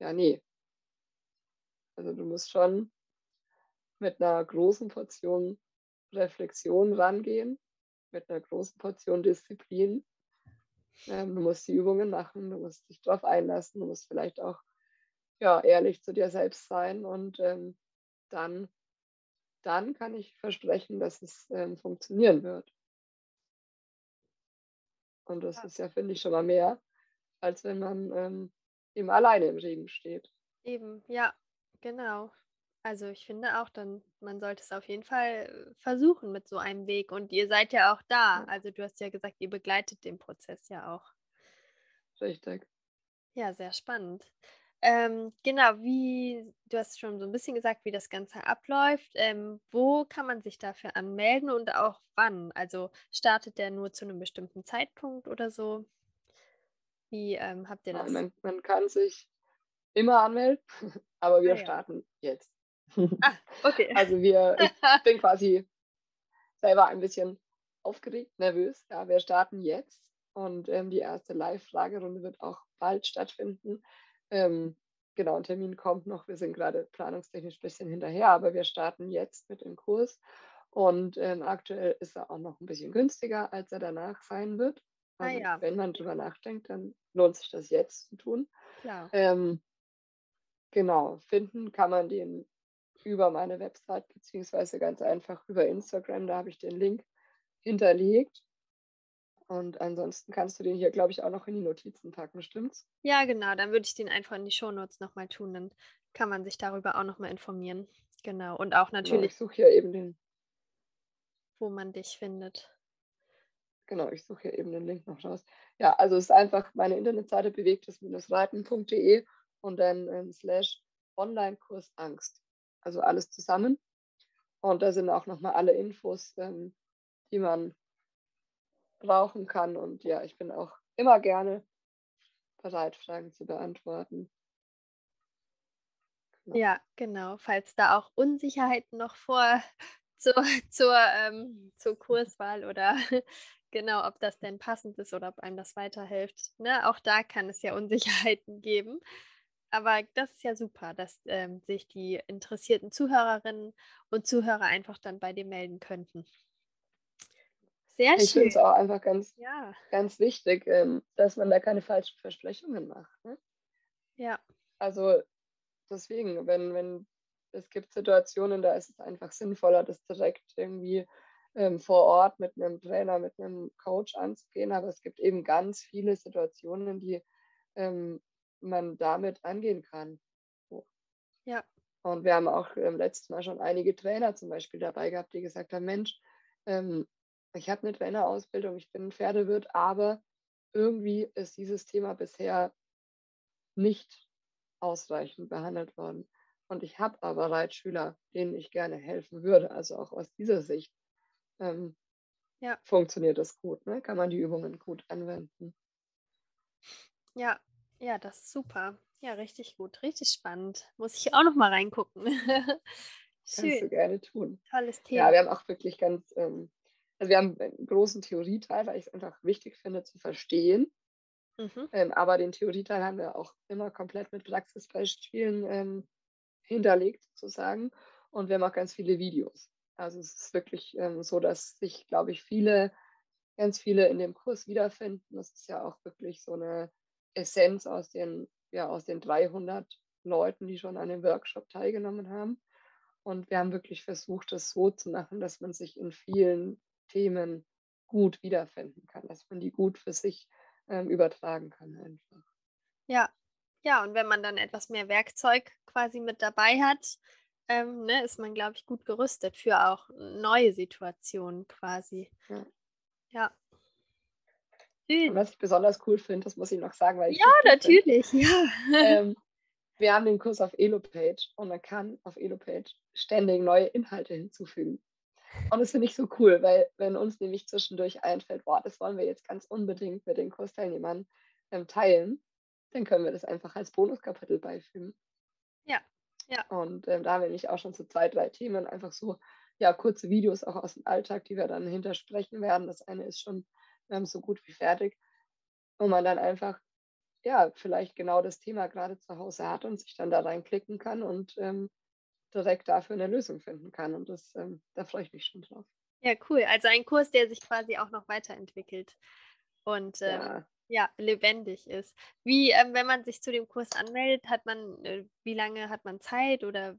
Ja, nee. Also du musst schon mit einer großen Portion Reflexion rangehen, mit einer großen Portion Disziplin. Ähm, du musst die Übungen machen, du musst dich darauf einlassen, du musst vielleicht auch ja, ehrlich zu dir selbst sein und ähm, dann, dann kann ich versprechen, dass es ähm, funktionieren wird. Und das ist ja, finde ich, schon mal mehr, als wenn man ähm, eben alleine im Regen steht. Eben, ja, genau. Also ich finde auch, dann man sollte es auf jeden Fall äh, versuchen mit so einem Weg. Und ihr seid ja auch da. Also du hast ja gesagt, ihr begleitet den Prozess ja auch. Richtig. Ja, sehr spannend. Ähm, genau, wie, du hast schon so ein bisschen gesagt, wie das Ganze abläuft. Ähm, wo kann man sich dafür anmelden und auch wann? Also startet der nur zu einem bestimmten Zeitpunkt oder so? Wie ähm, habt ihr das? Man, man kann sich immer anmelden, aber wir ah, ja. starten jetzt. Ah, okay. Also wir, ich bin quasi selber ein bisschen aufgeregt, nervös. Ja, wir starten jetzt und ähm, die erste Live-Fragerunde wird auch bald stattfinden. Ähm, genau, ein Termin kommt noch. Wir sind gerade planungstechnisch ein bisschen hinterher, aber wir starten jetzt mit dem Kurs. Und ähm, aktuell ist er auch noch ein bisschen günstiger, als er danach sein wird. Ah Also ja, wenn man drüber nachdenkt, dann lohnt sich das jetzt zu tun. Ähm, genau, finden kann man den über meine Website beziehungsweise ganz einfach über Instagram. Da habe ich den Link hinterlegt. Und ansonsten kannst du den hier, glaube ich, auch noch in die Notizen packen, stimmt's? Ja, genau, dann würde ich den einfach in die Shownotes noch mal tun, dann kann man sich darüber auch noch mal informieren. Genau, und auch Genau, natürlich, ich suche hier eben den, wo man dich findet. genau, ich suche hier eben den Link noch raus. Ja, also es ist einfach meine Internetseite bewegtes-reiten.de und dann ähm, slash Online-Kurs Angst. Also alles zusammen. Und da sind auch nochmal alle Infos, ähm, die man brauchen kann. Und ja, ich bin auch immer gerne bereit, Fragen zu beantworten. Genau. Ja, genau, falls da auch Unsicherheiten noch vor zur zur, ähm zur Kurswahl oder genau, ob das denn passend ist oder ob einem das weiterhilft, ne? Auch da kann es ja Unsicherheiten geben. Aber das ist ja super, dass, ähm, sich die interessierten Zuhörerinnen und Zuhörer einfach dann bei dir melden könnten. Sehr Ich finde es auch einfach ganz, Ja, ganz wichtig, ähm, dass man da keine falschen Versprechungen macht. Ne? ja, Also deswegen, wenn, wenn es gibt Situationen, da ist es einfach sinnvoller, das direkt irgendwie ähm, vor Ort mit einem Trainer, mit einem Coach anzugehen. Aber es gibt eben ganz viele Situationen, die ähm, man damit angehen kann. So. ja, Und wir haben auch ähm, letztes Mal schon einige Trainer zum Beispiel dabei gehabt, die gesagt haben, Mensch, ähm, ich habe eine Trainerausbildung, ich bin ein Pferdewirt, aber irgendwie ist dieses Thema bisher nicht ausreichend behandelt worden. Und ich habe aber Reitschüler, denen ich gerne helfen würde. Also auch aus dieser Sicht ähm, ja, funktioniert das gut. Ne? Kann man die Übungen gut anwenden. ja, ja, das ist super. Ja, richtig gut, richtig spannend. Muss ich auch noch mal reingucken. Kannst du Schön, gerne tun. tolles Ja, Thema. wir haben auch wirklich ganz, ähm, also wir haben einen großen Theorieteil, weil ich es einfach wichtig finde zu verstehen. Mhm. Ähm, aber den Theorieteil haben wir auch immer komplett mit Praxisbeispielen ähm, hinterlegt sozusagen. Und wir haben auch ganz viele Videos. Also es ist wirklich ähm, so, dass sich, glaube ich, viele, ganz viele in dem Kurs wiederfinden. Das ist ja auch wirklich so eine Essenz aus den, ja, aus den 300 Leuten, die schon an dem Workshop teilgenommen haben. Und wir haben wirklich versucht, das so zu machen, dass man sich in vielen Themen gut wiederfinden kann, dass man die gut für sich ähm, übertragen kann einfach. Ja, ja, und wenn man dann etwas mehr Werkzeug quasi mit dabei hat, ähm, ne, ist man, glaube ich, gut gerüstet für auch neue Situationen quasi. Ja. Ja, Und was ich besonders cool finde, das muss ich noch sagen, weil ich Ja, natürlich, ja. Ähm, wir haben den Kurs auf Elopage und man kann auf Elopage ständig neue Inhalte hinzufügen. Und das finde ich so cool, weil wenn uns nämlich zwischendurch einfällt, boah, das wollen wir jetzt ganz unbedingt mit den Kursteilnehmern ähm, teilen, dann können wir das einfach als Bonuskapitel beifügen. Ja, ja, Und ähm, da haben wir nämlich auch schon so zwei, drei Themen, einfach so, ja, kurze Videos auch aus dem Alltag, die wir dann hintersprechen werden. Das eine ist schon ähm, so gut wie fertig, wo man dann einfach, ja, vielleicht genau das Thema gerade zu Hause hat und sich dann da reinklicken kann und ähm, direkt dafür eine Lösung finden kann. Und das, ähm, da freue ich mich schon drauf. ja, cool. Also ein Kurs, der sich quasi auch noch weiterentwickelt und ähm, Ja, ja, lebendig ist. Wie, ähm, wenn man sich zu dem Kurs anmeldet, hat man, äh, wie lange hat man Zeit oder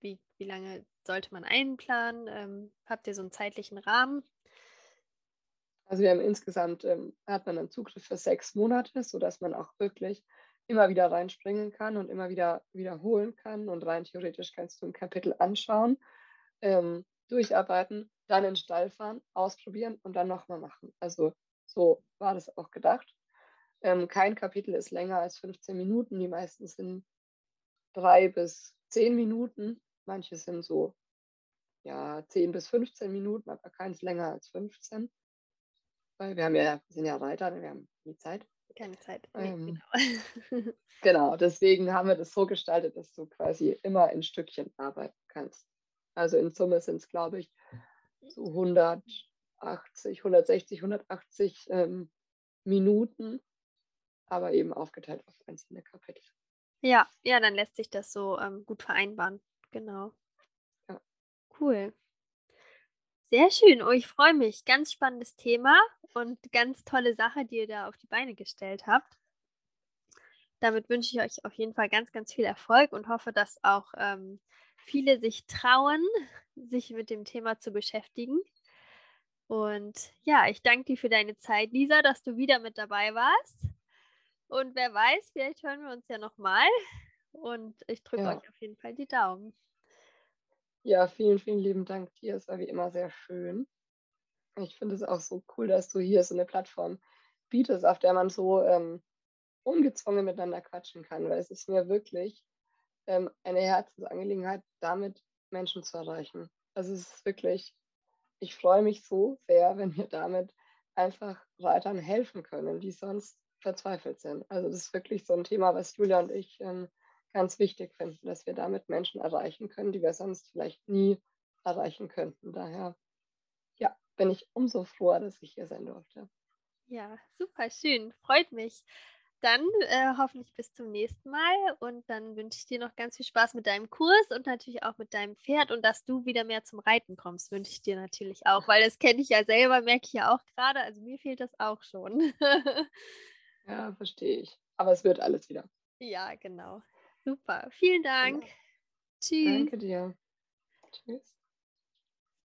wie, wie lange sollte man einplanen? Ähm, habt ihr so einen zeitlichen Rahmen? also wir haben insgesamt, ähm, hat man einen Zugriff für sechs Monate, sodass man auch wirklich immer wieder reinspringen kann und immer wieder wiederholen kann. Und rein theoretisch kannst du ein Kapitel anschauen, ähm, durcharbeiten, dann in den Stall fahren, ausprobieren und dann nochmal machen. Also so war das auch gedacht. Ähm, kein Kapitel ist länger als 15 Minuten. Die meisten sind drei bis zehn Minuten. Manche sind so ja 10 bis 15 Minuten, aber keins länger als 15. Weil wir haben ja, wir sind ja Reiter, wir haben die Zeit. Keine Zeit. Nee, Ähm, genau. genau, deswegen haben wir das so gestaltet, dass du quasi immer in Stückchen arbeiten kannst. Also in Summe sind es, glaube ich, so 180, 160, 180 ähm, Minuten, aber eben aufgeteilt auf einzelne Kapitel. Ja, ja, dann lässt sich das so ähm, gut vereinbaren. Genau. Ja. Cool. Sehr schön. Oh, ich freue mich. Ganz spannendes Thema und ganz tolle Sache, die ihr da auf die Beine gestellt habt. Damit wünsche ich euch auf jeden Fall ganz, ganz viel Erfolg und hoffe, dass auch ähm, viele sich trauen, sich mit dem Thema zu beschäftigen. Und ja, ich danke dir für deine Zeit, Lisa, dass du wieder mit dabei warst. Und wer weiß, vielleicht hören wir uns ja nochmal. Und ich drücke ja. euch auf jeden Fall die Daumen. Ja, vielen, vielen lieben Dank dir. Es war wie immer sehr schön. Ich finde es auch so cool, dass du hier so eine Plattform bietest, auf der man so ähm, ungezwungen miteinander quatschen kann, weil es ist mir wirklich ähm, eine Herzensangelegenheit, damit Menschen zu erreichen. Also es ist wirklich, ich freue mich so sehr, wenn wir damit einfach Reitern helfen können, die sonst verzweifelt sind. Also das ist wirklich so ein Thema, was Julia und ich ähm, ganz wichtig finden, dass wir damit Menschen erreichen können, die wir sonst vielleicht nie erreichen könnten. Daher, ja, bin ich umso froher, dass ich hier sein durfte. Ja, super schön, freut mich. Dann äh, hoffentlich bis zum nächsten Mal und dann wünsche ich dir noch ganz viel Spaß mit deinem Kurs und natürlich auch mit deinem Pferd und dass du wieder mehr zum Reiten kommst, wünsche ich dir natürlich auch, weil das kenne ich ja selber, merke ich ja auch gerade, also mir fehlt das auch schon. ja, verstehe ich. Aber es wird alles wieder. Ja, genau. Super. Vielen Dank. Genau. Tschüss. Danke dir. Tschüss.